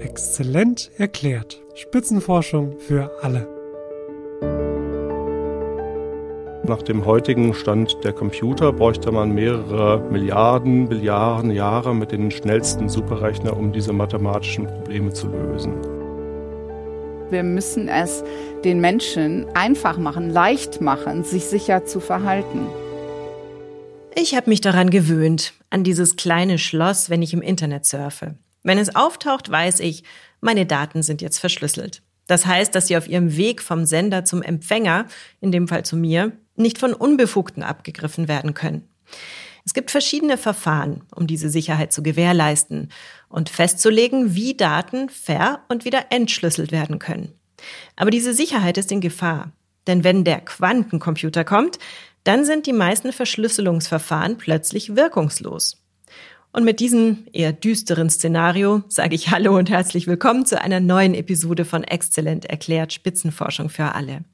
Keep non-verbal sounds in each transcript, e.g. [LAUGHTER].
Exzellent erklärt. Spitzenforschung für alle. Nach dem heutigen Stand der Computer bräuchte man mehrere Milliarden, Billiarden Jahre mit den schnellsten Superrechner, um diese mathematischen Probleme zu lösen. Wir müssen es den Menschen einfach machen, leicht machen, sich sicher zu verhalten. Ich habe mich daran gewöhnt, an dieses kleine Schloss, wenn ich im Internet surfe. Wenn es auftaucht, weiß ich, meine Daten sind jetzt verschlüsselt. Das heißt, dass sie auf ihrem Weg vom Sender zum Empfänger, in dem Fall zu mir, nicht von Unbefugten abgegriffen werden können. Es gibt verschiedene Verfahren, um diese Sicherheit zu gewährleisten und festzulegen, wie Daten ver- und wieder entschlüsselt werden können. Aber diese Sicherheit ist in Gefahr. Denn wenn der Quantencomputer kommt, dann sind die meisten Verschlüsselungsverfahren plötzlich wirkungslos. Und mit diesem eher düsteren Szenario sage ich Hallo und herzlich willkommen zu einer neuen Episode von Exzellent erklärt Spitzenforschung für alle.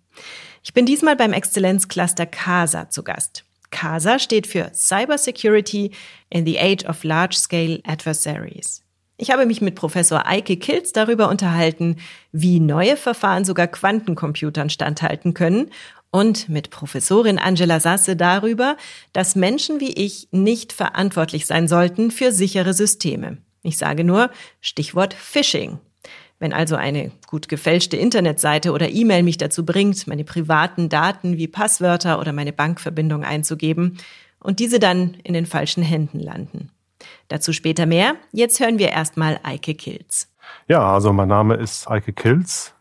Ich bin diesmal beim Exzellenzcluster CASA zu Gast. CASA steht für Cyber Security in the Age of Large-Scale Adversaries. Ich habe mich mit Professor Eike Kilz darüber unterhalten, wie neue Verfahren sogar Quantencomputern standhalten können und mit Professorin Angela Sasse darüber, dass Menschen wie ich nicht verantwortlich sein sollten für sichere Systeme. Ich sage nur Stichwort Phishing. Wenn also eine gut gefälschte Internetseite oder E-Mail mich dazu bringt, meine privaten Daten wie Passwörter oder meine Bankverbindung einzugeben und diese dann in den falschen Händen landen. Dazu später mehr. Jetzt hören wir erstmal Eike Kilz. Ja, also mein Name ist Eike Kilz.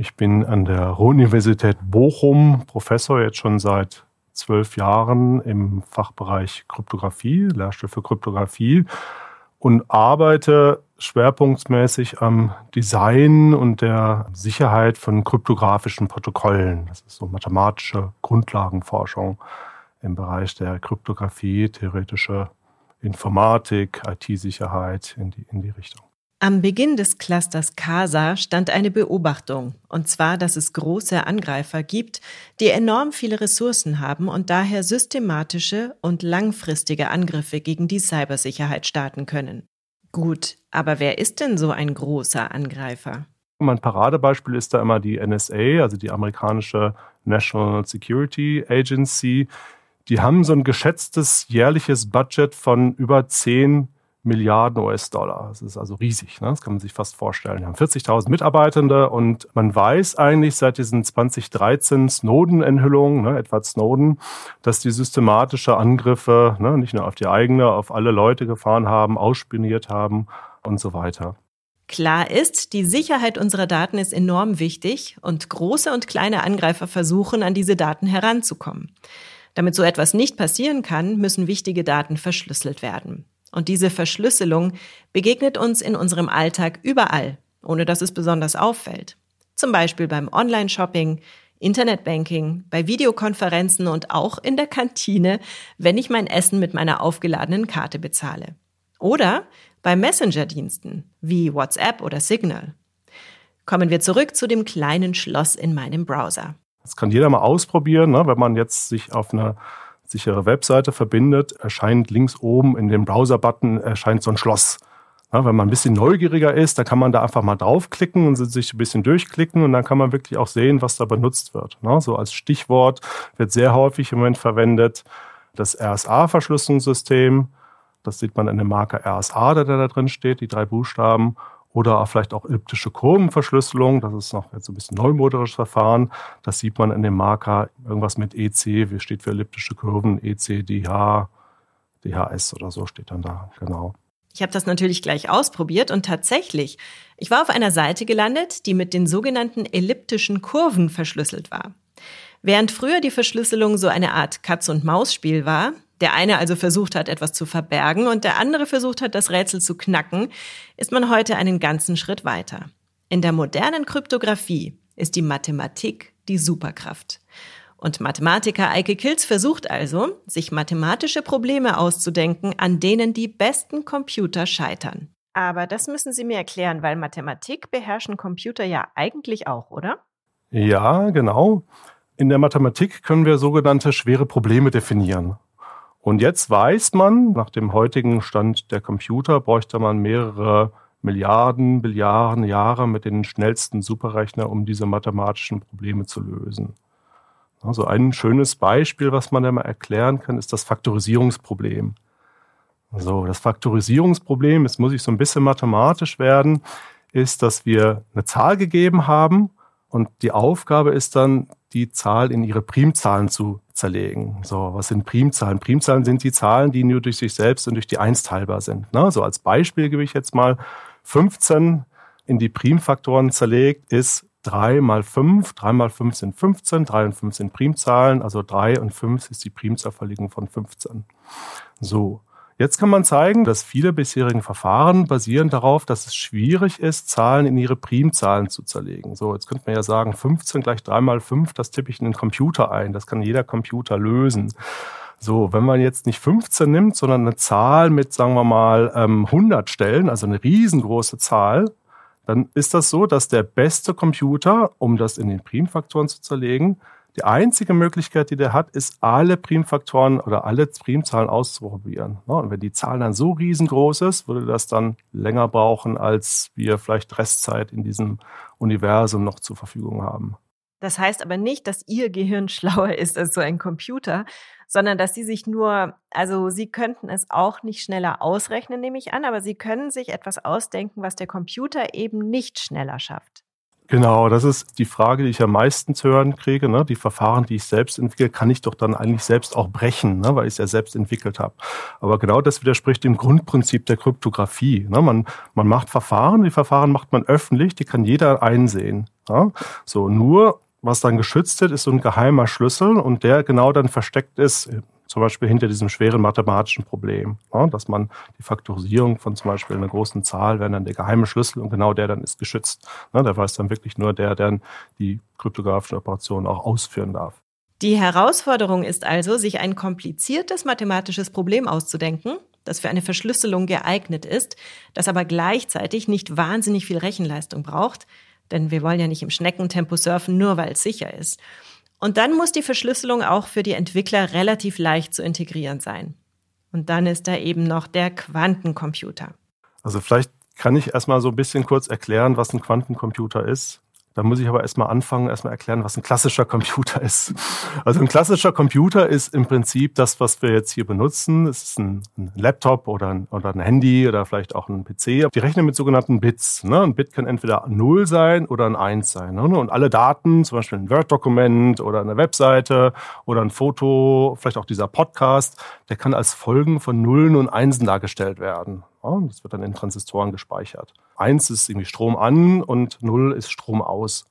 Ich bin an der Ruhr-Universität Bochum Professor jetzt schon seit zwölf Jahren im Fachbereich Kryptographie, Lehrstuhl für Kryptographie und arbeite schwerpunktmäßig am Design und der Sicherheit von kryptografischen Protokollen. Das ist so mathematische Grundlagenforschung im Bereich der Kryptographie, theoretische Informatik, IT-Sicherheit in die, in die Richtung. Am Beginn des Clusters CASA stand eine Beobachtung, und zwar, dass es große Angreifer gibt, die enorm viele Ressourcen haben und daher systematische und langfristige Angriffe gegen die Cybersicherheit starten können. Gut, aber wer ist denn so ein großer Angreifer? Mein Paradebeispiel ist da immer die NSA, also die amerikanische National Security Agency. Die haben so ein geschätztes jährliches Budget von über 10 Milliarden US-Dollar. Das ist also riesig, ne? das kann man sich fast vorstellen. Wir haben 40.000 Mitarbeitende und man weiß eigentlich seit diesen 2013 Snowden-Enthüllungen, ne, Edward Snowden, dass die systematische Angriffe ne, nicht nur auf die eigene, auf alle Leute gefahren haben, ausspioniert haben und so weiter. Klar ist, die Sicherheit unserer Daten ist enorm wichtig und große und kleine Angreifer versuchen, an diese Daten heranzukommen. Damit so etwas nicht passieren kann, müssen wichtige Daten verschlüsselt werden. Und diese Verschlüsselung begegnet uns in unserem Alltag überall, ohne dass es besonders auffällt. Zum Beispiel beim Online-Shopping, Internetbanking, bei Videokonferenzen und auch in der Kantine, wenn ich mein Essen mit meiner aufgeladenen Karte bezahle. Oder bei Messenger-Diensten wie WhatsApp oder Signal. Kommen wir zurück zu dem kleinen Schloss in meinem Browser. Das kann jeder mal ausprobieren, ne? wenn man jetzt sich auf eine sichere Webseite verbindet, erscheint links oben in dem Browser-Button erscheint so ein Schloss. Ja, wenn man ein bisschen neugieriger ist, dann kann man da einfach mal draufklicken und sich ein bisschen durchklicken und dann kann man wirklich auch sehen, was da benutzt wird. Ja, so als Stichwort wird sehr häufig im Moment verwendet das RSA-Verschlüsselungssystem. Das sieht man in dem Marker RSA, der da drin steht, die drei Buchstaben oder vielleicht auch elliptische Kurvenverschlüsselung. Das ist noch jetzt ein bisschen neumodisches Verfahren. Das sieht man in dem Marker irgendwas mit EC, wie steht für elliptische Kurven, EC, DH, DHS oder so steht dann da, genau. Ich habe das natürlich gleich ausprobiert und tatsächlich, ich war auf einer Seite gelandet, die mit den sogenannten elliptischen Kurven verschlüsselt war. Während früher die Verschlüsselung so eine Art Katz-und-Maus-Spiel war, der eine also versucht hat, etwas zu verbergen und der andere versucht hat, das Rätsel zu knacken, ist man heute einen ganzen Schritt weiter. In der modernen Kryptographie ist die Mathematik die Superkraft. Und Mathematiker Eike Kilz versucht also, sich mathematische Probleme auszudenken, an denen die besten Computer scheitern. Aber das müssen Sie mir erklären, weil Mathematik beherrschen Computer ja eigentlich auch, oder? Ja, genau. In der Mathematik können wir sogenannte schwere Probleme definieren. Und jetzt weiß man, nach dem heutigen Stand der Computer bräuchte man mehrere Milliarden, Billiarden Jahre mit den schnellsten Superrechner, um diese mathematischen Probleme zu lösen. Also ein schönes Beispiel, was man da mal erklären kann, ist das Faktorisierungsproblem. So, das Faktorisierungsproblem, jetzt muss ich so ein bisschen mathematisch werden, ist, dass wir eine Zahl gegeben haben und die Aufgabe ist dann, die Zahl in ihre Primzahlen zu zerlegen. So, was sind Primzahlen? Primzahlen sind die Zahlen, die nur durch sich selbst und durch die Eins teilbar sind. Ne? So als Beispiel gebe ich jetzt mal 15 in die Primfaktoren zerlegt, ist 3 mal 5. 3 mal 5 sind 15, 3 und 5 sind Primzahlen, also 3 und 5 ist die Primzahlverlegung von 15. So. Jetzt kann man zeigen, dass viele bisherigen Verfahren basieren darauf, dass es schwierig ist, Zahlen in ihre Primzahlen zu zerlegen. So, jetzt könnte man ja sagen, 15 gleich 3 mal 5, das tippe ich in den Computer ein. Das kann jeder Computer lösen. So, wenn man jetzt nicht 15 nimmt, sondern eine Zahl mit, sagen wir mal, 100 ähm, Stellen, also eine riesengroße Zahl, dann ist das so, dass der beste Computer, um das in den Primfaktoren zu zerlegen, die einzige Möglichkeit, die der hat, ist, alle Primfaktoren oder alle Primzahlen auszuprobieren. Und wenn die Zahl dann so riesengroß ist, würde das dann länger brauchen, als wir vielleicht Restzeit in diesem Universum noch zur Verfügung haben. Das heißt aber nicht, dass Ihr Gehirn [LAUGHS] schlauer ist als so ein Computer, sondern dass Sie sich nur, also Sie könnten es auch nicht schneller ausrechnen, nehme ich an, aber Sie können sich etwas ausdenken, was der Computer eben nicht schneller schafft. Genau, das ist die Frage, die ich am meisten zu hören kriege. Ne? Die Verfahren, die ich selbst entwickle, kann ich doch dann eigentlich selbst auch brechen, ne? weil ich es ja selbst entwickelt habe. Aber genau das widerspricht dem Grundprinzip der Kryptographie. Ne? Man, man macht Verfahren, die Verfahren macht man öffentlich, die kann jeder einsehen. Ne? So, nur was dann geschützt wird, ist so ein geheimer Schlüssel und der genau dann versteckt ist zum Beispiel hinter diesem schweren mathematischen Problem, ja, dass man die Faktorisierung von zum Beispiel einer großen Zahl wäre dann der geheime Schlüssel und genau der dann ist geschützt. Ja, der weiß dann wirklich nur der, der die kryptografischen Operationen auch ausführen darf. Die Herausforderung ist also, sich ein kompliziertes mathematisches Problem auszudenken, das für eine Verschlüsselung geeignet ist, das aber gleichzeitig nicht wahnsinnig viel Rechenleistung braucht, denn wir wollen ja nicht im Schneckentempo surfen, nur weil es sicher ist. Und dann muss die Verschlüsselung auch für die Entwickler relativ leicht zu integrieren sein. Und dann ist da eben noch der Quantencomputer. Also vielleicht kann ich erstmal so ein bisschen kurz erklären, was ein Quantencomputer ist. Da muss ich aber erstmal anfangen, erstmal erklären, was ein klassischer Computer [LAUGHS] ist. Also ein klassischer Computer ist im Prinzip das, was wir jetzt hier benutzen. Es ist ein, ein Laptop oder ein, oder ein Handy oder vielleicht auch ein PC. Die rechnen mit sogenannten Bits. Ne? Ein Bit kann entweder 0 sein oder ein 1 sein. Ne? Und alle Daten, zum Beispiel ein Word-Dokument oder eine Webseite oder ein Foto, vielleicht auch dieser Podcast, der kann als Folgen von Nullen und Einsen dargestellt werden. Das wird dann in Transistoren gespeichert. Eins ist irgendwie Strom an und null ist Strom aus.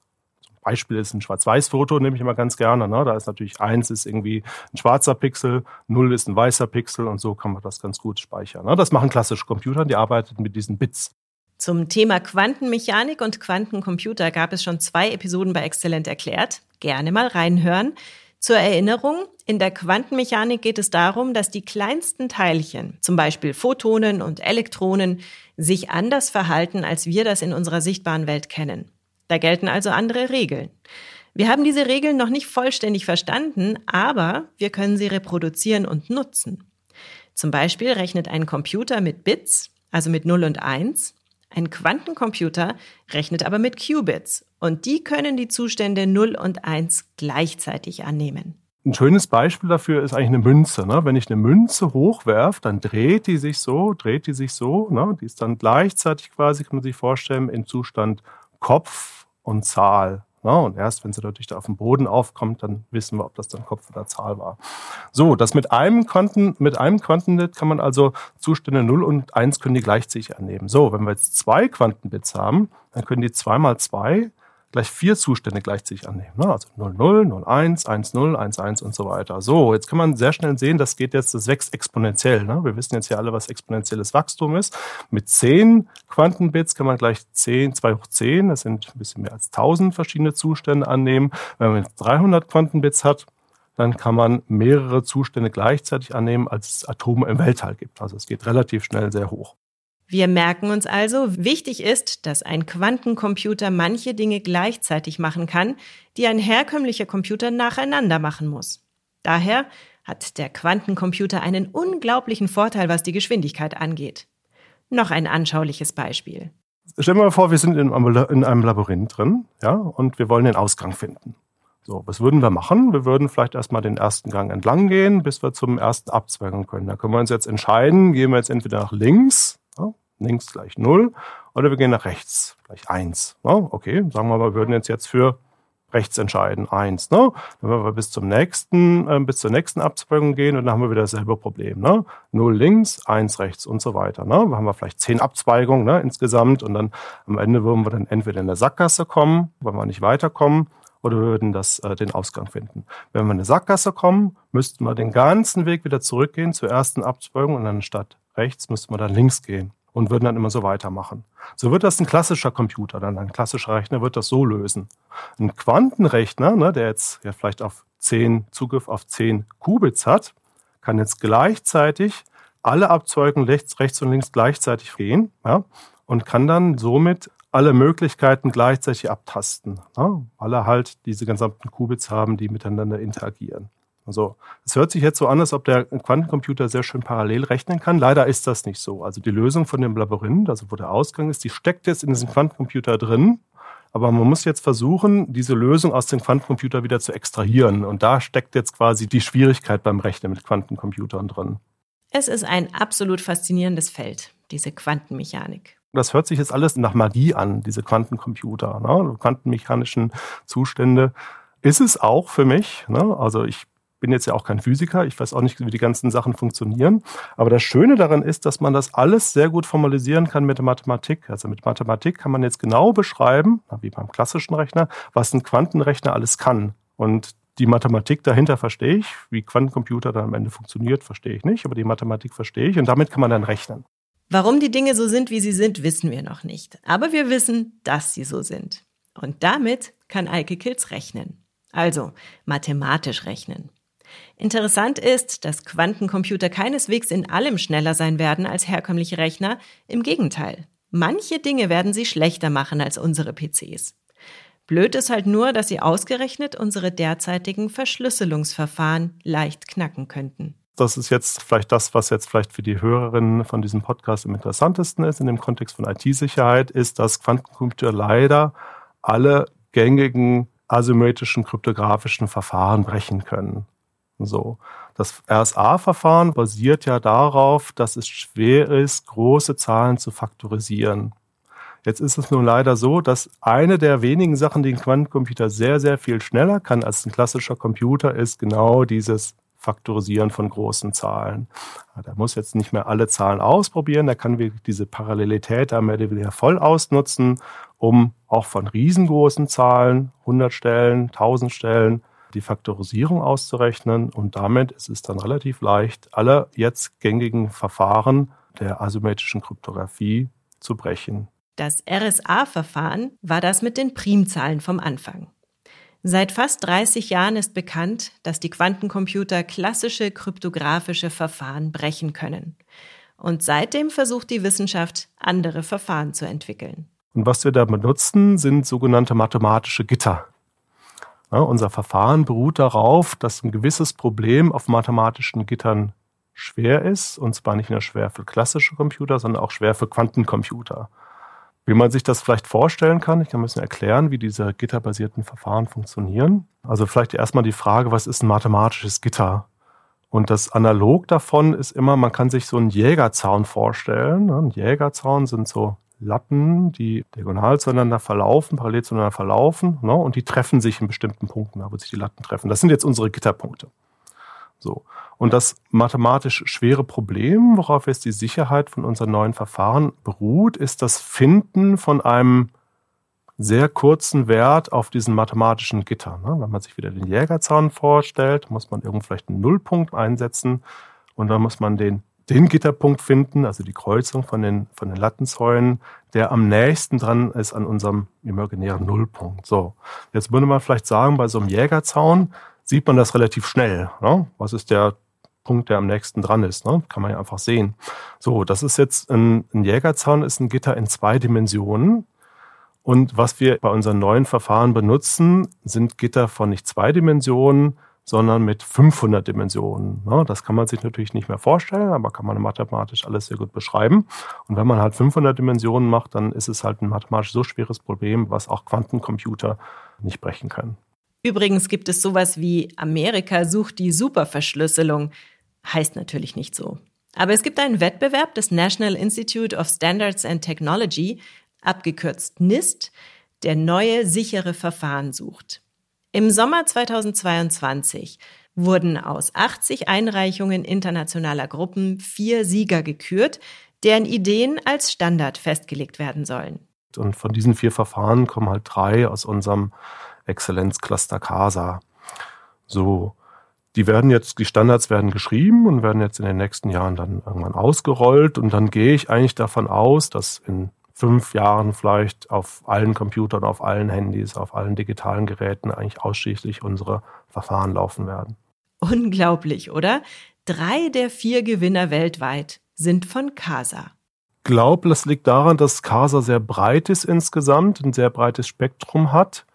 Beispiel ist ein Schwarz-Weiß-Foto, nehme ich immer ganz gerne. Ne? Da ist natürlich eins ist irgendwie ein schwarzer Pixel, null ist ein weißer Pixel und so kann man das ganz gut speichern. Ne? Das machen klassische Computer, die arbeiten mit diesen Bits. Zum Thema Quantenmechanik und Quantencomputer gab es schon zwei Episoden bei Exzellent erklärt. Gerne mal reinhören. Zur Erinnerung, in der Quantenmechanik geht es darum, dass die kleinsten Teilchen, zum Beispiel Photonen und Elektronen, sich anders verhalten, als wir das in unserer sichtbaren Welt kennen. Da gelten also andere Regeln. Wir haben diese Regeln noch nicht vollständig verstanden, aber wir können sie reproduzieren und nutzen. Zum Beispiel rechnet ein Computer mit Bits, also mit 0 und 1. Ein Quantencomputer rechnet aber mit Qubits und die können die Zustände 0 und 1 gleichzeitig annehmen. Ein schönes Beispiel dafür ist eigentlich eine Münze. Ne? Wenn ich eine Münze hochwerfe, dann dreht die sich so, dreht die sich so. Ne? Die ist dann gleichzeitig quasi, kann man sich vorstellen, im Zustand Kopf und Zahl. Ja, und erst wenn sie natürlich da auf dem Boden aufkommt, dann wissen wir, ob das dann Kopf oder Zahl war. So, das mit einem Quanten, mit einem Quantenbit kann man also Zustände 0 und 1 können die gleichzeitig annehmen. So, wenn wir jetzt zwei Quantenbits haben, dann können die 2 mal 2 gleich vier Zustände gleichzeitig annehmen. Ne? Also 0, 0, 0, 1, 1, 0, 1, 1 und so weiter. So, jetzt kann man sehr schnell sehen, das geht jetzt, das wächst exponentiell. Ne? Wir wissen jetzt hier alle, was exponentielles Wachstum ist. Mit 10 Quantenbits kann man gleich 10, 2 hoch 10, das sind ein bisschen mehr als 1000 verschiedene Zustände annehmen. Wenn man 300 Quantenbits hat, dann kann man mehrere Zustände gleichzeitig annehmen, als es Atome im Weltall gibt. Also es geht relativ schnell sehr hoch. Wir merken uns also, wichtig ist, dass ein Quantencomputer manche Dinge gleichzeitig machen kann, die ein herkömmlicher Computer nacheinander machen muss. Daher hat der Quantencomputer einen unglaublichen Vorteil, was die Geschwindigkeit angeht. Noch ein anschauliches Beispiel. Stellen wir mal vor, wir sind in einem Labyrinth drin, ja, und wir wollen den Ausgang finden. So, was würden wir machen? Wir würden vielleicht erstmal den ersten Gang entlang gehen, bis wir zum ersten abzweigen können. Da können wir uns jetzt entscheiden, gehen wir jetzt entweder nach links, ja, links gleich null, oder wir gehen nach rechts, gleich eins. Ja, okay, sagen wir mal, wir würden jetzt jetzt für rechts entscheiden, eins. Ne? Dann werden wir bis zum nächsten, äh, bis zur nächsten Abzweigung gehen und dann haben wir wieder dasselbe Problem. Ne? Null links, eins rechts und so weiter. Ne? Da haben wir vielleicht zehn Abzweigungen ne, insgesamt und dann am Ende würden wir dann entweder in der Sackgasse kommen, weil wir nicht weiterkommen, oder wir würden das, äh, den Ausgang finden. Wenn wir in eine Sackgasse kommen, müssten wir den ganzen Weg wieder zurückgehen zur ersten Abzweigung und dann statt rechts müssten wir dann links gehen und würden dann immer so weitermachen. So wird das ein klassischer Computer, dann ein klassischer Rechner wird das so lösen. Ein Quantenrechner, ne, der jetzt ja vielleicht auf 10 Zugriff auf 10 Qubits hat, kann jetzt gleichzeitig alle Abzweigungen rechts, rechts und links gleichzeitig gehen ja, und kann dann somit alle Möglichkeiten gleichzeitig abtasten, ja, weil er halt diese gesamten Qubits haben, die miteinander interagieren. Also es hört sich jetzt so an, als ob der Quantencomputer sehr schön parallel rechnen kann. Leider ist das nicht so. Also die Lösung von dem Labyrinth, also wo der Ausgang ist, die steckt jetzt in diesem Quantencomputer drin. Aber man muss jetzt versuchen, diese Lösung aus dem Quantencomputer wieder zu extrahieren. Und da steckt jetzt quasi die Schwierigkeit beim Rechnen mit Quantencomputern drin. Es ist ein absolut faszinierendes Feld, diese Quantenmechanik. Das hört sich jetzt alles nach Magie an, diese Quantencomputer, ne? quantenmechanischen Zustände. Ist es auch für mich. Ne? Also ich bin jetzt ja auch kein Physiker, ich weiß auch nicht, wie die ganzen Sachen funktionieren. Aber das Schöne daran ist, dass man das alles sehr gut formalisieren kann mit der Mathematik. Also mit Mathematik kann man jetzt genau beschreiben, wie beim klassischen Rechner, was ein Quantenrechner alles kann. Und die Mathematik dahinter verstehe ich. Wie Quantencomputer dann am Ende funktioniert, verstehe ich nicht. Aber die Mathematik verstehe ich und damit kann man dann rechnen. Warum die Dinge so sind, wie sie sind, wissen wir noch nicht. Aber wir wissen, dass sie so sind. Und damit kann Eike Kills rechnen. Also mathematisch rechnen. Interessant ist, dass Quantencomputer keineswegs in allem schneller sein werden als herkömmliche Rechner. Im Gegenteil. Manche Dinge werden sie schlechter machen als unsere PCs. Blöd ist halt nur, dass sie ausgerechnet unsere derzeitigen Verschlüsselungsverfahren leicht knacken könnten. Das ist jetzt vielleicht das, was jetzt vielleicht für die Hörerinnen von diesem Podcast am interessantesten ist in dem Kontext von IT-Sicherheit, ist, dass Quantencomputer leider alle gängigen asymmetrischen kryptografischen Verfahren brechen können. So. Das RSA-Verfahren basiert ja darauf, dass es schwer ist, große Zahlen zu faktorisieren. Jetzt ist es nun leider so, dass eine der wenigen Sachen, die ein Quantencomputer sehr, sehr viel schneller kann als ein klassischer Computer, ist genau dieses Faktorisieren von großen Zahlen. Der muss jetzt nicht mehr alle Zahlen ausprobieren, der kann wirklich diese Parallelität da mehr oder weniger voll ausnutzen, um auch von riesengroßen Zahlen, 100 Stellen, 1000 Stellen, die Faktorisierung auszurechnen und damit ist es dann relativ leicht, alle jetzt gängigen Verfahren der asymmetrischen Kryptographie zu brechen. Das RSA-Verfahren war das mit den Primzahlen vom Anfang. Seit fast 30 Jahren ist bekannt, dass die Quantencomputer klassische kryptografische Verfahren brechen können. Und seitdem versucht die Wissenschaft, andere Verfahren zu entwickeln. Und was wir da benutzen, sind sogenannte mathematische Gitter. Ja, unser Verfahren beruht darauf, dass ein gewisses Problem auf mathematischen Gittern schwer ist, und zwar nicht nur schwer für klassische Computer, sondern auch schwer für Quantencomputer. Wie man sich das vielleicht vorstellen kann, ich kann ein bisschen erklären, wie diese gitterbasierten Verfahren funktionieren. Also vielleicht erstmal die Frage, was ist ein mathematisches Gitter? Und das Analog davon ist immer, man kann sich so einen Jägerzaun vorstellen. Ein Jägerzaun sind so Latten, die diagonal zueinander verlaufen, parallel zueinander verlaufen, ne, und die treffen sich in bestimmten Punkten, da wo sich die Latten treffen. Das sind jetzt unsere Gitterpunkte. So. Und das mathematisch schwere Problem, worauf jetzt die Sicherheit von unseren neuen Verfahren beruht, ist das Finden von einem sehr kurzen Wert auf diesen mathematischen Gitter. Ne? Wenn man sich wieder den Jägerzaun vorstellt, muss man irgendwo vielleicht einen Nullpunkt einsetzen und dann muss man den den Gitterpunkt finden, also die Kreuzung von den, von den Lattenzäunen, der am nächsten dran ist an unserem imaginären Nullpunkt. So, jetzt würde man vielleicht sagen, bei so einem Jägerzaun sieht man das relativ schnell. Ne? Was ist der Punkt, der am nächsten dran ist? Ne? Kann man ja einfach sehen. So, das ist jetzt ein, ein Jägerzaun, ist ein Gitter in zwei Dimensionen. Und was wir bei unseren neuen Verfahren benutzen, sind Gitter von nicht zwei Dimensionen, sondern mit 500 Dimensionen. Ne? Das kann man sich natürlich nicht mehr vorstellen, aber kann man mathematisch alles sehr gut beschreiben. Und wenn man halt 500 Dimensionen macht, dann ist es halt ein mathematisch so schweres Problem, was auch Quantencomputer nicht brechen können. Übrigens gibt es sowas wie Amerika sucht die Superverschlüsselung. Heißt natürlich nicht so. Aber es gibt einen Wettbewerb des National Institute of Standards and Technology, abgekürzt NIST, der neue sichere Verfahren sucht. Im Sommer 2022 wurden aus 80 Einreichungen internationaler Gruppen vier Sieger gekürt, deren Ideen als Standard festgelegt werden sollen. Und von diesen vier Verfahren kommen halt drei aus unserem Exzellenzcluster CASA. So, die werden jetzt, die Standards werden geschrieben und werden jetzt in den nächsten Jahren dann irgendwann ausgerollt. Und dann gehe ich eigentlich davon aus, dass in fünf Jahren vielleicht auf allen Computern, auf allen Handys, auf allen digitalen Geräten eigentlich ausschließlich unsere Verfahren laufen werden. Unglaublich, oder? Drei der vier Gewinner weltweit sind von Casa. Ich glaube, das liegt daran, dass Casa sehr breit ist insgesamt, ein sehr breites Spektrum hat.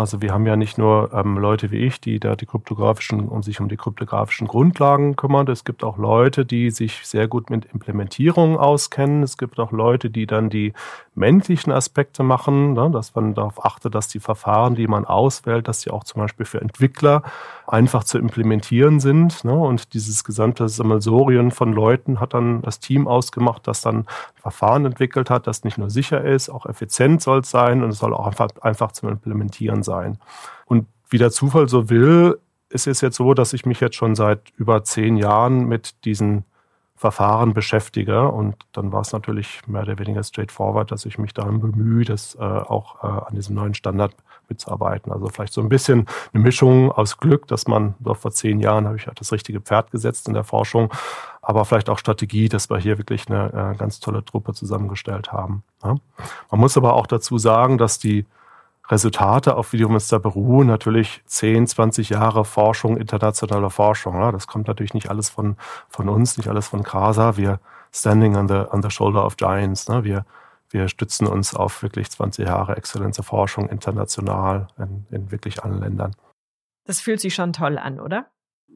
Also wir haben ja nicht nur ähm, Leute wie ich, die da die kryptografischen um sich um die kryptografischen Grundlagen kümmern. Es gibt auch Leute, die sich sehr gut mit Implementierungen auskennen. Es gibt auch Leute, die dann die menschlichen Aspekte machen, ne, dass man darauf achtet, dass die Verfahren, die man auswählt, dass die auch zum Beispiel für Entwickler einfach zu implementieren sind. Ne, und dieses gesamte Sammelsorien von Leuten hat dann das Team ausgemacht, das dann Verfahren entwickelt hat, das nicht nur sicher ist, auch effizient soll es sein und es soll auch einfach, einfach zum Implementieren sein. Und wie der Zufall so will, ist es jetzt so, dass ich mich jetzt schon seit über zehn Jahren mit diesen Verfahren beschäftige. Und dann war es natürlich mehr oder weniger straightforward, dass ich mich darum bemühe, das äh, auch äh, an diesem neuen Standard mitzuarbeiten. Also vielleicht so ein bisschen eine Mischung aus Glück, dass man doch vor zehn Jahren habe ich halt das richtige Pferd gesetzt in der Forschung, aber vielleicht auch Strategie, dass wir hier wirklich eine äh, ganz tolle Truppe zusammengestellt haben. Ja. Man muss aber auch dazu sagen, dass die Resultate, auf die wir uns da beruhen, natürlich 10, 20 Jahre Forschung, internationale Forschung. Ja. Das kommt natürlich nicht alles von, von uns, nicht alles von CASA. Wir standing on the, on the shoulder of giants. Ne. Wir, wir stützen uns auf wirklich 20 Jahre exzellente Forschung international in, in wirklich allen Ländern. Das fühlt sich schon toll an, oder?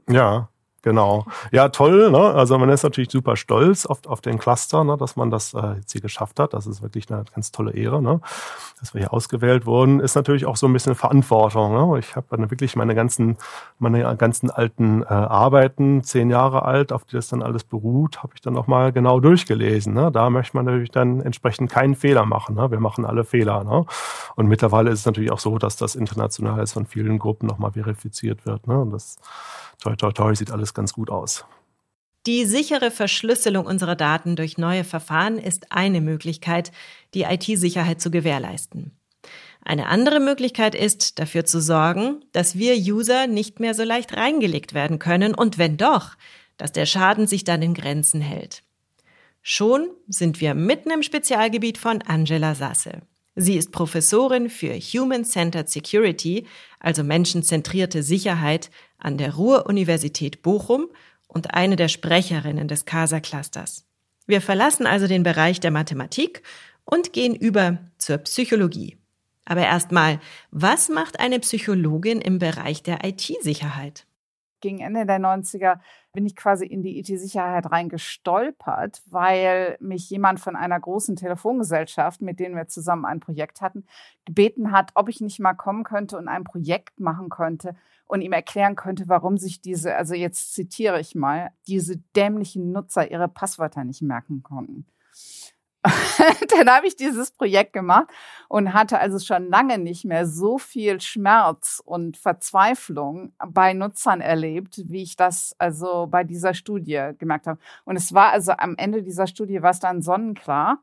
Ja, Genau. Ja, toll. Ne? Also man ist natürlich super stolz auf, auf den Cluster, ne? dass man das äh, jetzt hier geschafft hat. Das ist wirklich eine ganz tolle Ehre, ne? dass wir hier ausgewählt wurden. Ist natürlich auch so ein bisschen Verantwortung. Ne? Ich habe dann wirklich meine ganzen, meine ganzen alten äh, Arbeiten, zehn Jahre alt, auf die das dann alles beruht, habe ich dann nochmal genau durchgelesen. Ne? Da möchte man natürlich dann entsprechend keinen Fehler machen. Ne? Wir machen alle Fehler. Ne? Und mittlerweile ist es natürlich auch so, dass das international ist von vielen Gruppen nochmal verifiziert wird. Ne? Und das toi, toi, toi, sieht alles ganz gut aus. Die sichere Verschlüsselung unserer Daten durch neue Verfahren ist eine Möglichkeit, die IT-Sicherheit zu gewährleisten. Eine andere Möglichkeit ist, dafür zu sorgen, dass wir User nicht mehr so leicht reingelegt werden können und wenn doch, dass der Schaden sich dann in Grenzen hält. Schon sind wir mitten im Spezialgebiet von Angela Sasse. Sie ist Professorin für Human-Centered Security, also menschenzentrierte Sicherheit, an der Ruhr-Universität Bochum und eine der Sprecherinnen des CASA-Clusters. Wir verlassen also den Bereich der Mathematik und gehen über zur Psychologie. Aber erstmal, was macht eine Psychologin im Bereich der IT-Sicherheit? Gegen Ende der 90er bin ich quasi in die IT-Sicherheit reingestolpert, weil mich jemand von einer großen Telefongesellschaft, mit denen wir zusammen ein Projekt hatten, gebeten hat, ob ich nicht mal kommen könnte und ein Projekt machen könnte und ihm erklären könnte, warum sich diese, also jetzt zitiere ich mal, diese dämlichen Nutzer ihre Passwörter nicht merken konnten. [LAUGHS] dann habe ich dieses Projekt gemacht und hatte also schon lange nicht mehr so viel Schmerz und Verzweiflung bei Nutzern erlebt, wie ich das also bei dieser Studie gemerkt habe. Und es war also am Ende dieser Studie war es dann sonnenklar,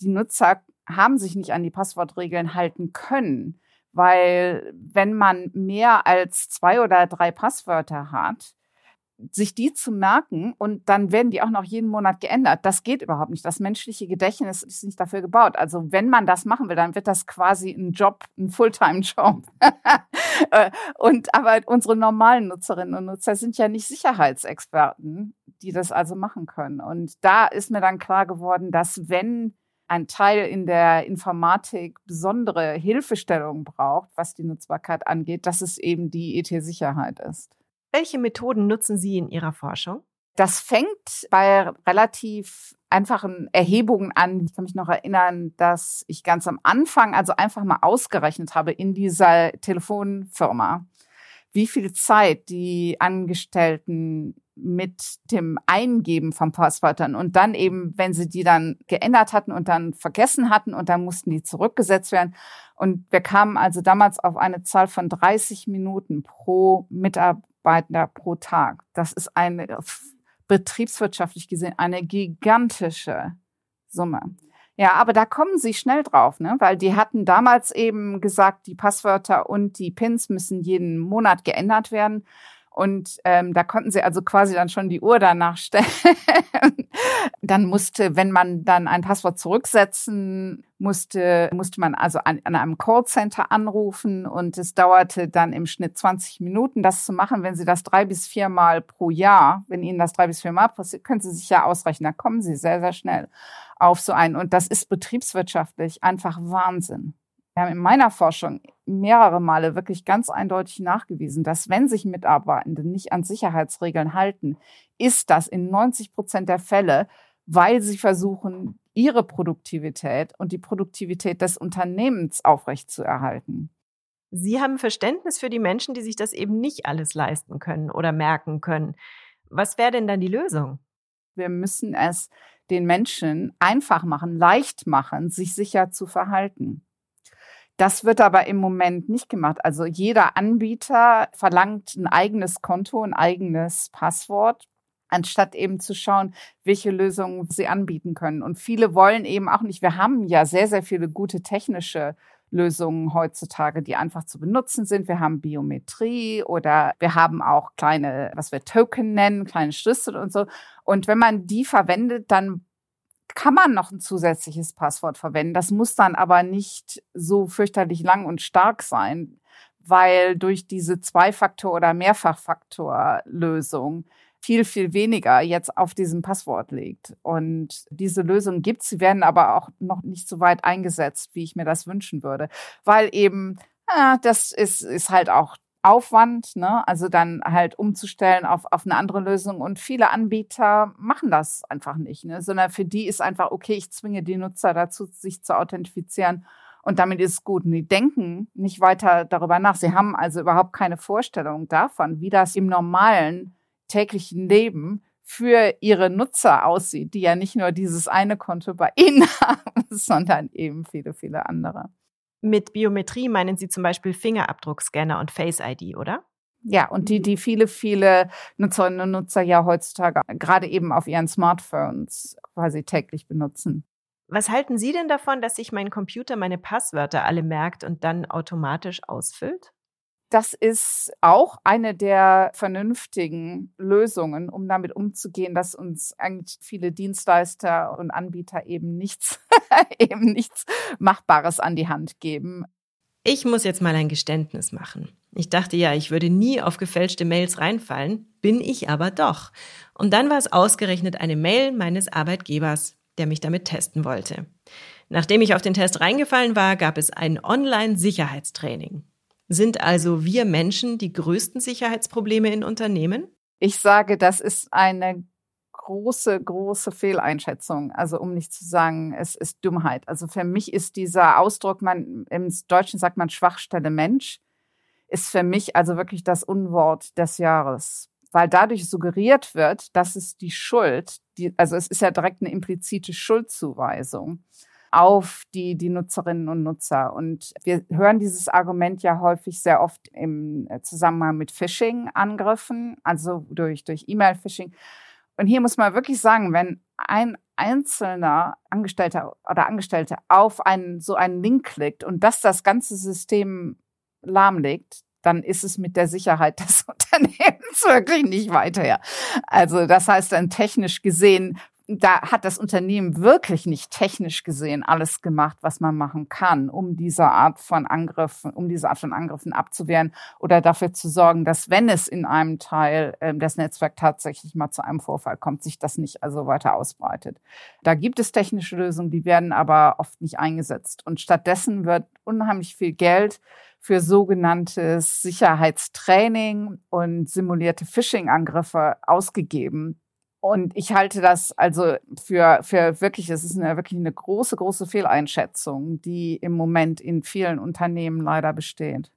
die Nutzer haben sich nicht an die Passwortregeln halten können, weil wenn man mehr als zwei oder drei Passwörter hat, sich die zu merken und dann werden die auch noch jeden Monat geändert. Das geht überhaupt nicht. Das menschliche Gedächtnis ist nicht dafür gebaut. Also wenn man das machen will, dann wird das quasi ein Job, ein Fulltime-Job. [LAUGHS] Äh, und aber unsere normalen Nutzerinnen und Nutzer sind ja nicht Sicherheitsexperten, die das also machen können. Und da ist mir dann klar geworden, dass wenn ein Teil in der Informatik besondere Hilfestellung braucht, was die Nutzbarkeit angeht, dass es eben die IT-Sicherheit ist. Welche Methoden nutzen Sie in Ihrer Forschung? Das fängt bei relativ einfachen Erhebungen an. Ich kann mich noch erinnern, dass ich ganz am Anfang also einfach mal ausgerechnet habe in dieser Telefonfirma, wie viel Zeit die Angestellten mit dem Eingeben von Passwörtern und dann eben, wenn sie die dann geändert hatten und dann vergessen hatten und dann mussten die zurückgesetzt werden. Und wir kamen also damals auf eine Zahl von 30 Minuten pro Mitarbeiter pro Tag. Das ist eine betriebswirtschaftlich gesehen eine gigantische Summe. Ja, aber da kommen sie schnell drauf, ne? weil die hatten damals eben gesagt, die Passwörter und die Pins müssen jeden Monat geändert werden. Und ähm, da konnten sie also quasi dann schon die Uhr danach stellen. [LAUGHS] dann musste, wenn man dann ein Passwort zurücksetzen musste, musste man also an, an einem Callcenter anrufen und es dauerte dann im Schnitt 20 Minuten, das zu machen. Wenn Sie das drei bis viermal pro Jahr, wenn Ihnen das drei bis viermal passiert, können Sie sich ja ausrechnen, da kommen Sie sehr, sehr schnell auf so einen. Und das ist betriebswirtschaftlich einfach Wahnsinn. Wir haben in meiner Forschung mehrere Male wirklich ganz eindeutig nachgewiesen, dass wenn sich Mitarbeitende nicht an Sicherheitsregeln halten, ist das in 90 Prozent der Fälle, weil sie versuchen, ihre Produktivität und die Produktivität des Unternehmens aufrechtzuerhalten. Sie haben Verständnis für die Menschen, die sich das eben nicht alles leisten können oder merken können. Was wäre denn dann die Lösung? Wir müssen es den Menschen einfach machen, leicht machen, sich sicher zu verhalten. Das wird aber im Moment nicht gemacht. Also jeder Anbieter verlangt ein eigenes Konto, ein eigenes Passwort anstatt eben zu schauen, welche Lösungen sie anbieten können. Und viele wollen eben auch nicht. Wir haben ja sehr, sehr viele gute technische Lösungen heutzutage, die einfach zu benutzen sind. Wir haben Biometrie oder wir haben auch kleine, was wir Token nennen, kleine Schlüssel und so. Und wenn man die verwendet, dann kann man noch ein zusätzliches Passwort verwenden. Das muss dann aber nicht so fürchterlich lang und stark sein, weil durch diese Zwei-Faktor- oder Mehrfachfaktor-Lösung viel, viel weniger jetzt auf diesem Passwort liegt. Und diese Lösung gibt es, sie werden aber auch noch nicht so weit eingesetzt, wie ich mir das wünschen würde, weil eben äh, das ist, ist halt auch Aufwand, ne? also dann halt umzustellen auf, auf eine andere Lösung. Und viele Anbieter machen das einfach nicht, ne? sondern für die ist einfach, okay, ich zwinge die Nutzer dazu, sich zu authentifizieren. Und damit ist es gut. Und die denken nicht weiter darüber nach. Sie haben also überhaupt keine Vorstellung davon, wie das im normalen täglichen Leben für ihre Nutzer aussieht, die ja nicht nur dieses eine Konto bei ihnen [LAUGHS] haben, sondern eben viele, viele andere. Mit Biometrie meinen Sie zum Beispiel Fingerabdruckscanner und Face ID, oder? Ja, und die, die viele, viele Nutzerinnen und Nutzer ja heutzutage gerade eben auf ihren Smartphones quasi täglich benutzen. Was halten Sie denn davon, dass sich mein Computer meine Passwörter alle merkt und dann automatisch ausfüllt? Das ist auch eine der vernünftigen Lösungen, um damit umzugehen, dass uns eigentlich viele Dienstleister und Anbieter eben nichts, [LAUGHS] eben nichts Machbares an die Hand geben. Ich muss jetzt mal ein Geständnis machen. Ich dachte ja, ich würde nie auf gefälschte Mails reinfallen, bin ich aber doch. Und dann war es ausgerechnet eine Mail meines Arbeitgebers, der mich damit testen wollte. Nachdem ich auf den Test reingefallen war, gab es ein Online-Sicherheitstraining. Sind also wir Menschen die größten Sicherheitsprobleme in Unternehmen? Ich sage, das ist eine große, große Fehleinschätzung. Also um nicht zu sagen, es ist Dummheit. Also für mich ist dieser Ausdruck, man, im Deutschen sagt man Schwachstelle Mensch, ist für mich also wirklich das Unwort des Jahres. Weil dadurch suggeriert wird, dass es die Schuld, die, also es ist ja direkt eine implizite Schuldzuweisung auf die, die Nutzerinnen und Nutzer. Und wir hören dieses Argument ja häufig sehr oft im Zusammenhang mit Phishing-Angriffen, also durch, durch E-Mail-Phishing. Und hier muss man wirklich sagen, wenn ein einzelner Angestellter oder Angestellte auf einen, so einen Link klickt und das das ganze System lahmlegt, dann ist es mit der Sicherheit [LAUGHS] des Unternehmens wirklich nicht weiter. Also das heißt dann technisch gesehen da hat das Unternehmen wirklich nicht technisch gesehen alles gemacht, was man machen kann, um diese Art von Angriffen, um diese Art von Angriffen abzuwehren oder dafür zu sorgen, dass wenn es in einem Teil äh, des Netzwerks tatsächlich mal zu einem Vorfall kommt, sich das nicht also weiter ausbreitet. Da gibt es technische Lösungen, die werden aber oft nicht eingesetzt und stattdessen wird unheimlich viel Geld für sogenanntes Sicherheitstraining und simulierte Phishing-Angriffe ausgegeben. Und ich halte das also für, für wirklich, es ist eine, wirklich eine große, große Fehleinschätzung, die im Moment in vielen Unternehmen leider besteht.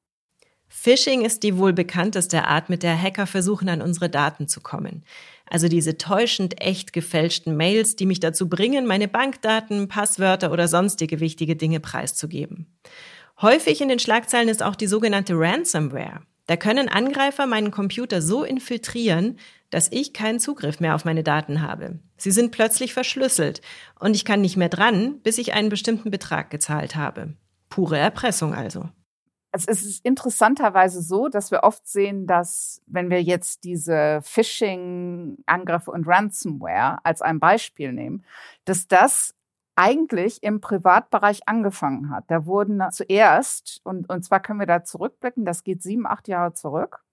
Phishing ist die wohl bekannteste Art, mit der Hacker versuchen, an unsere Daten zu kommen. Also diese täuschend echt gefälschten Mails, die mich dazu bringen, meine Bankdaten, Passwörter oder sonstige wichtige Dinge preiszugeben. Häufig in den Schlagzeilen ist auch die sogenannte Ransomware. Da können Angreifer meinen Computer so infiltrieren, dass ich keinen Zugriff mehr auf meine Daten habe. Sie sind plötzlich verschlüsselt und ich kann nicht mehr dran, bis ich einen bestimmten Betrag gezahlt habe. Pure Erpressung also. Es ist interessanterweise so, dass wir oft sehen, dass wenn wir jetzt diese Phishing-Angriffe und Ransomware als ein Beispiel nehmen, dass das eigentlich im Privatbereich angefangen hat. Da wurden zuerst, und, und zwar können wir da zurückblicken, das geht sieben, acht Jahre zurück,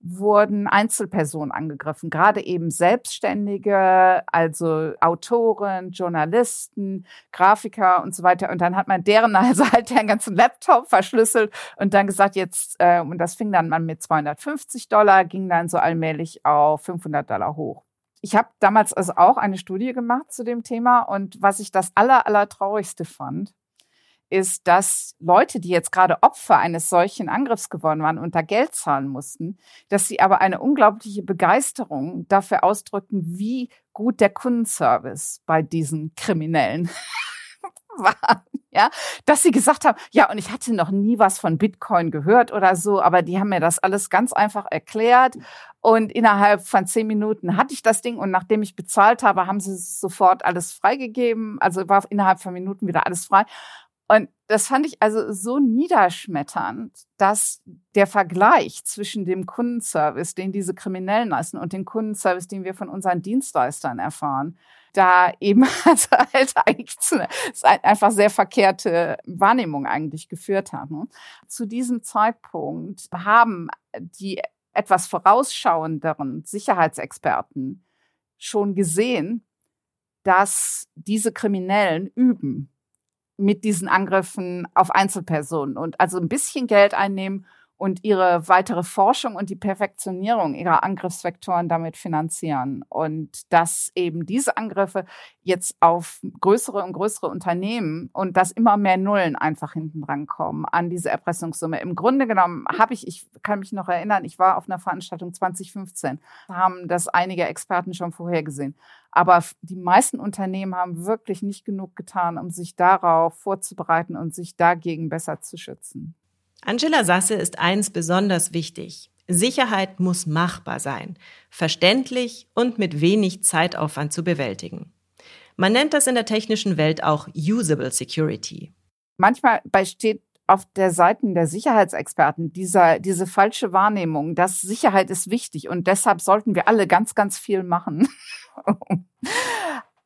wurden Einzelpersonen angegriffen, gerade eben Selbstständige, also Autoren, Journalisten, Grafiker und so weiter. Und dann hat man deren also [LAUGHS] halt den ganzen Laptop verschlüsselt und dann gesagt, jetzt, äh, und das fing dann an mit 250 Dollar, ging dann so allmählich auf 500 Dollar hoch. Ich habe damals also auch eine Studie gemacht zu dem Thema und was ich das aller, aller traurigste fand, ist, dass Leute, die jetzt gerade Opfer eines solchen Angriffs geworden waren und da Geld zahlen mussten, dass sie aber eine unglaubliche Begeisterung dafür ausdrücken, wie gut der Kundenservice bei diesen Kriminellen [LAUGHS] war. Ja, dass sie gesagt haben, ja, und ich hatte noch nie was von Bitcoin gehört oder so, aber die haben mir das alles ganz einfach erklärt. Und innerhalb von zehn Minuten hatte ich das Ding und nachdem ich bezahlt habe, haben sie sofort alles freigegeben. Also war innerhalb von Minuten wieder alles frei. Und das fand ich also so niederschmetternd, dass der Vergleich zwischen dem Kundenservice, den diese Kriminellen leisten, und dem Kundenservice, den wir von unseren Dienstleistern erfahren, da eben [LAUGHS] also halt eigentlich zu einer einfach sehr verkehrte Wahrnehmung eigentlich geführt hat. Ne? Zu diesem Zeitpunkt haben die etwas vorausschauenderen Sicherheitsexperten schon gesehen, dass diese Kriminellen üben mit diesen Angriffen auf Einzelpersonen und also ein bisschen Geld einnehmen und ihre weitere Forschung und die Perfektionierung ihrer Angriffsvektoren damit finanzieren. Und dass eben diese Angriffe jetzt auf größere und größere Unternehmen und dass immer mehr Nullen einfach hinten dran kommen an diese Erpressungssumme. Im Grunde genommen habe ich, ich kann mich noch erinnern, ich war auf einer Veranstaltung 2015, haben das einige Experten schon vorhergesehen. Aber die meisten Unternehmen haben wirklich nicht genug getan, um sich darauf vorzubereiten und sich dagegen besser zu schützen. Angela Sasse ist eins besonders wichtig. Sicherheit muss machbar sein, verständlich und mit wenig Zeitaufwand zu bewältigen. Man nennt das in der technischen Welt auch Usable Security. Manchmal besteht auf der Seite der Sicherheitsexperten dieser, diese falsche Wahrnehmung, dass Sicherheit ist wichtig und deshalb sollten wir alle ganz, ganz viel machen. [LAUGHS]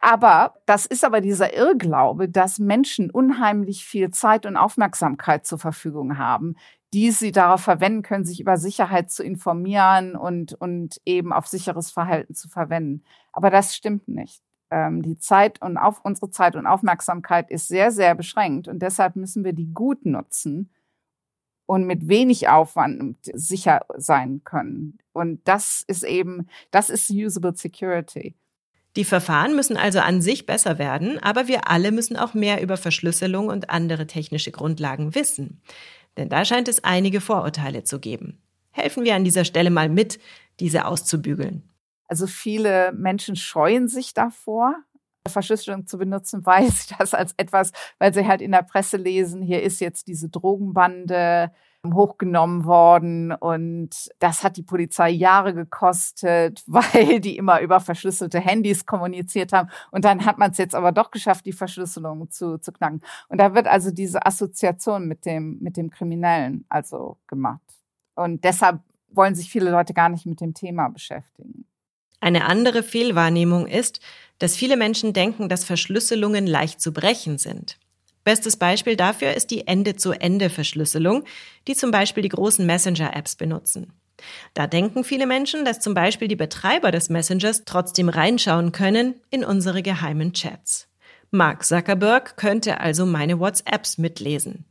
Aber das ist aber dieser Irrglaube, dass Menschen unheimlich viel Zeit und Aufmerksamkeit zur Verfügung haben, die sie darauf verwenden können, sich über Sicherheit zu informieren und, und eben auf sicheres Verhalten zu verwenden. Aber das stimmt nicht. Ähm, die Zeit und auf unsere Zeit und Aufmerksamkeit ist sehr, sehr beschränkt und deshalb müssen wir die gut nutzen und mit wenig Aufwand sicher sein können. Und das ist eben, das ist Usable Security. Die Verfahren müssen also an sich besser werden, aber wir alle müssen auch mehr über Verschlüsselung und andere technische Grundlagen wissen. Denn da scheint es einige Vorurteile zu geben. Helfen wir an dieser Stelle mal mit, diese auszubügeln. Also viele Menschen scheuen sich davor, Verschlüsselung zu benutzen, [LAUGHS] weil sie das als etwas, weil sie halt in der Presse lesen, hier ist jetzt diese Drogenbande, hochgenommen worden und das hat die Polizei Jahre gekostet, [LAUGHS] weil die immer über verschlüsselte Handys kommuniziert haben und dann hat man es jetzt aber doch geschafft, die Verschlüsselung zu, zu knacken. Und da wird also diese Assoziation mit dem, mit dem Kriminellen also gemacht. Und deshalb wollen sich viele Leute gar nicht mit dem Thema beschäftigen. Eine andere Fehlwahrnehmung ist, dass viele Menschen denken, dass Verschlüsselungen leicht zu brechen sind. Bestes Beispiel dafür ist die Ende-zu-Ende-Verschlüsselung, die zum Beispiel die großen Messenger-Apps benutzen. Da denken viele Menschen, dass zum Beispiel die Betreiber des Messengers trotzdem reinschauen können in unsere geheimen Chats. Mark Zuckerberg könnte also meine WhatsApps mitlesen.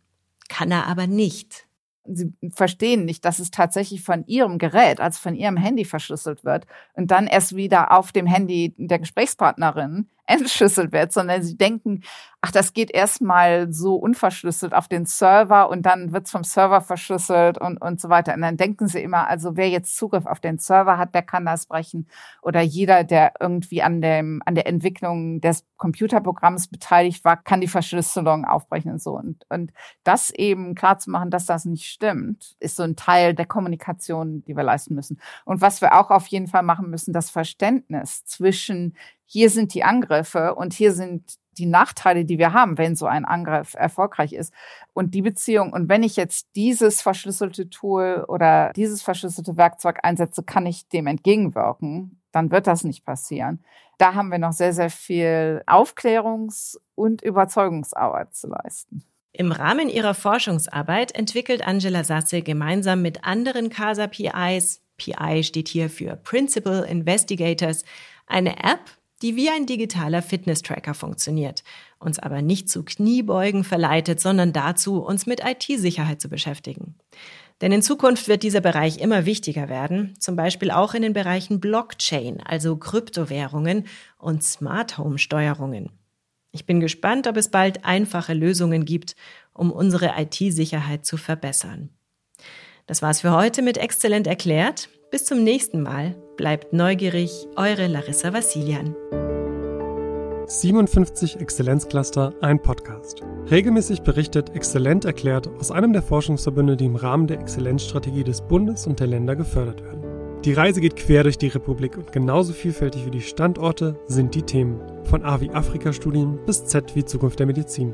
Kann er aber nicht. Sie verstehen nicht, dass es tatsächlich von ihrem Gerät, also von ihrem Handy verschlüsselt wird und dann erst wieder auf dem Handy der Gesprächspartnerin entschlüsselt wird, sondern sie denken, ach, das geht erstmal so unverschlüsselt auf den Server und dann wird's vom Server verschlüsselt und, und so weiter. Und dann denken sie immer, also wer jetzt Zugriff auf den Server hat, der kann das brechen. Oder jeder, der irgendwie an dem, an der Entwicklung des Computerprogramms beteiligt war, kann die Verschlüsselung aufbrechen und so. Und, und das eben klar zu machen, dass das nicht stimmt, ist so ein Teil der Kommunikation, die wir leisten müssen. Und was wir auch auf jeden Fall machen müssen, das Verständnis zwischen hier sind die Angriffe und hier sind die Nachteile, die wir haben, wenn so ein Angriff erfolgreich ist und die Beziehung. Und wenn ich jetzt dieses verschlüsselte Tool oder dieses verschlüsselte Werkzeug einsetze, kann ich dem entgegenwirken. Dann wird das nicht passieren. Da haben wir noch sehr, sehr viel Aufklärungs- und Überzeugungsarbeit zu leisten. Im Rahmen ihrer Forschungsarbeit entwickelt Angela Sasse gemeinsam mit anderen CASA PIs, PI steht hier für Principal Investigators, eine App, die wie ein digitaler Fitness-Tracker funktioniert, uns aber nicht zu Kniebeugen verleitet, sondern dazu, uns mit IT-Sicherheit zu beschäftigen. Denn in Zukunft wird dieser Bereich immer wichtiger werden, zum Beispiel auch in den Bereichen Blockchain, also Kryptowährungen und Smart Home Steuerungen. Ich bin gespannt, ob es bald einfache Lösungen gibt, um unsere IT-Sicherheit zu verbessern. Das war's für heute mit Exzellent erklärt. Bis zum nächsten Mal. Bleibt neugierig, eure Larissa Vassilian. 57 Exzellenzcluster, ein Podcast. Regelmäßig berichtet Exzellent erklärt aus einem der Forschungsverbünde, die im Rahmen der Exzellenzstrategie des Bundes und der Länder gefördert werden. Die Reise geht quer durch die Republik und genauso vielfältig wie die Standorte sind die Themen. Von A wie Afrika-Studien bis Z wie Zukunft der Medizin.